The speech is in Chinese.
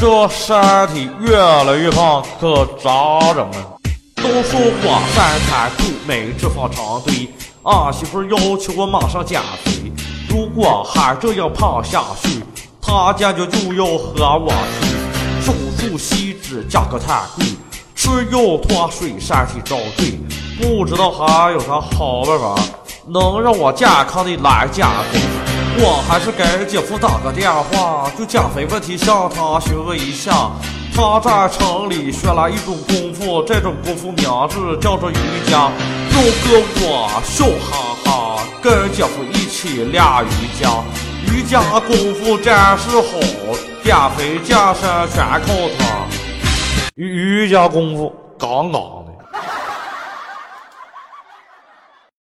这身体越来越胖，可咋整啊？都说我身材酷，没脂肪长腿，俺媳妇要求我马上减肥。如果还这样胖下去，她坚决就要和我去手术吸脂，价格太贵，吃药脱水，身体遭罪。不知道还有啥好办法，能让我健康的来减肥？我还是给姐夫打个电话，就减肥问题向他询问一下。他在城里学了一种功夫，这种功夫名字叫做瑜伽。有个我笑哈哈，跟姐夫一起练瑜伽。瑜伽功夫真是好，减肥健身全靠它。瑜伽功夫杠杠。